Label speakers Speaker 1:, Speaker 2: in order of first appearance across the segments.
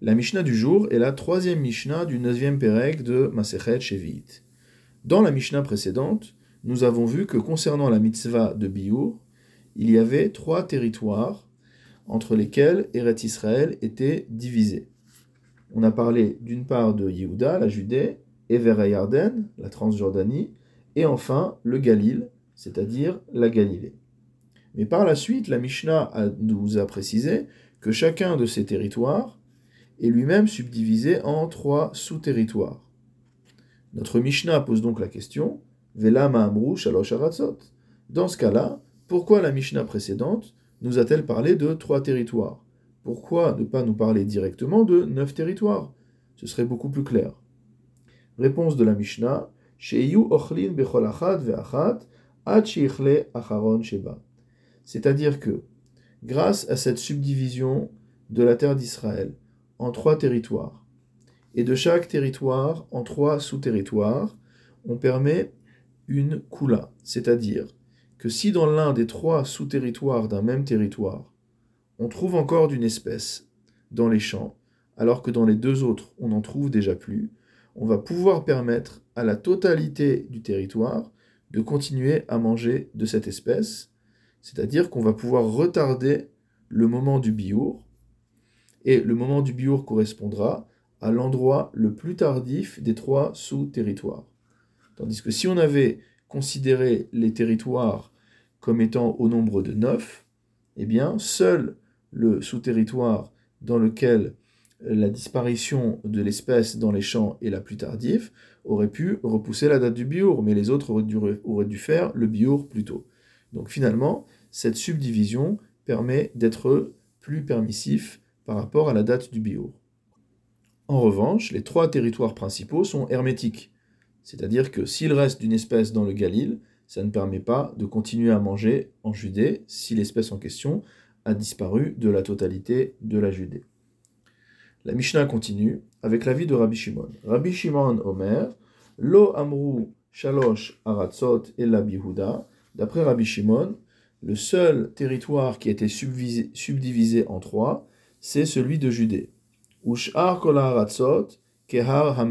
Speaker 1: La Mishnah du jour est la troisième Mishnah du neuvième Pérec de Masechet Shevit. Dans la Mishnah précédente, nous avons vu que concernant la mitzvah de Biour, il y avait trois territoires entre lesquels Eretz Israël était divisé. On a parlé d'une part de Yehuda, la Judée, Ever Yarden, la Transjordanie, et enfin le Galil, c'est-à-dire la Galilée. Mais par la suite, la Mishnah nous a précisé que chacun de ces territoires est lui-même subdivisé en trois sous-territoires. Notre Mishnah pose donc la question Vela Ma'amru Shalosh Aratzot. Dans ce cas-là, pourquoi la Mishnah précédente nous a-t-elle parlé de trois territoires? Pourquoi ne pas nous parler directement de neuf territoires? Ce serait beaucoup plus clair. Réponse de la Mishnah. C'est-à-dire que, grâce à cette subdivision de la terre d'Israël, en trois territoires. Et de chaque territoire en trois sous-territoires, on permet une kula, c'est-à-dire que si dans l'un des trois sous-territoires d'un même territoire, on trouve encore d'une espèce dans les champs, alors que dans les deux autres, on n'en trouve déjà plus, on va pouvoir permettre à la totalité du territoire de continuer à manger de cette espèce, c'est-à-dire qu'on va pouvoir retarder le moment du biour et le moment du biour correspondra à l'endroit le plus tardif des trois sous-territoires. Tandis que si on avait considéré les territoires comme étant au nombre de neuf, eh bien, seul le sous-territoire dans lequel la disparition de l'espèce dans les champs est la plus tardive aurait pu repousser la date du biour, mais les autres auraient dû, faire le biour plus tôt. Donc finalement, cette subdivision permet d'être plus permissif par rapport à la date du bio. En revanche, les trois territoires principaux sont hermétiques, c'est-à-dire que s'il reste d'une espèce dans le Galil, ça ne permet pas de continuer à manger en Judée si l'espèce en question a disparu de la totalité de la Judée. La Mishnah continue avec l'avis de Rabbi Shimon. Rabbi Shimon Omer, Lo Amru Shalosh Aratzot et la Bihuda. D'après Rabbi Shimon, le seul territoire qui a été subdivisé en trois, c'est celui de Judée. Kehar.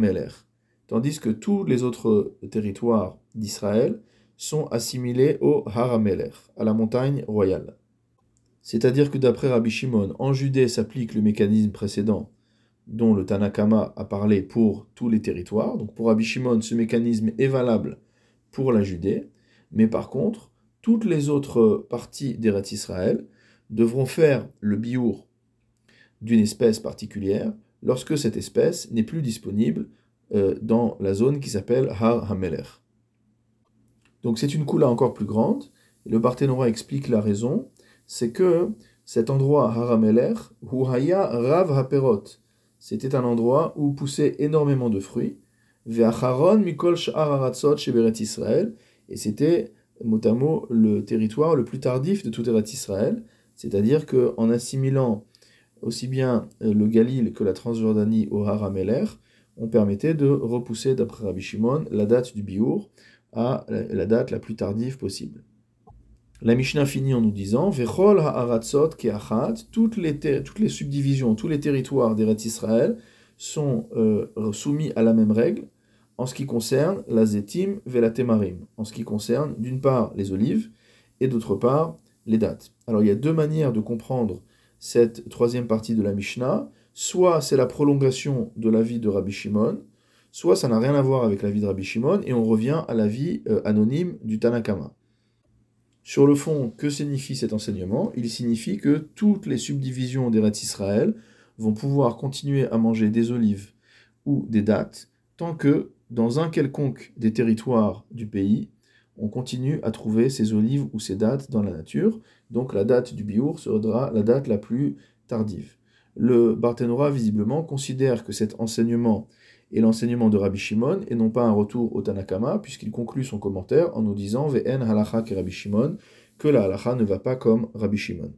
Speaker 1: Tandis que tous les autres territoires d'Israël sont assimilés au Har Hamelech, à la montagne royale. C'est-à-dire que d'après Rabbi Shimon, en Judée s'applique le mécanisme précédent dont le Tanakama a parlé pour tous les territoires. Donc pour Rabbi Shimon, ce mécanisme est valable pour la Judée, mais par contre, toutes les autres parties d'Eretz Israël devront faire le biour d'une espèce particulière lorsque cette espèce n'est plus disponible euh, dans la zone qui s'appelle Har Hamelech. Donc c'est une coula encore plus grande. Et le Barthénora explique la raison, c'est que cet endroit Har Hamelech, Haya Rav Haperot, c'était un endroit où poussaient énormément de fruits. Ve'acharon Mikol Israël, et c'était mot à mot le territoire le plus tardif de tout Eretz Israël, c'est-à-dire qu'en assimilant aussi bien euh, le Galil que la Transjordanie au Harameler, on permettait de repousser, d'après Rabbi Shimon, la date du Biour à la date la plus tardive possible. La Mishnah finit en nous disant Vechol ha'aratzot ke'achat, toutes les, toutes les subdivisions, tous les territoires d'Eretz Israël sont euh, soumis à la même règle en ce qui concerne la zetim velatemarim, en ce qui concerne d'une part les olives et d'autre part les dates. Alors il y a deux manières de comprendre cette troisième partie de la Mishnah, soit c'est la prolongation de la vie de Rabbi Shimon, soit ça n'a rien à voir avec la vie de Rabbi Shimon, et on revient à la vie euh, anonyme du Tanakama. Sur le fond, que signifie cet enseignement? Il signifie que toutes les subdivisions d'Eretz Israël vont pouvoir continuer à manger des olives ou des dattes, tant que dans un quelconque des territoires du pays, on continue à trouver ces olives ou ces dates dans la nature. Donc la date du biour sera la date la plus tardive. Le Barthénora, visiblement, considère que cet enseignement est l'enseignement de Rabbi Shimon et non pas un retour au Tanakama, puisqu'il conclut son commentaire en nous disant ke Rabbi Shimon, que la halacha ne va pas comme Rabbi Shimon.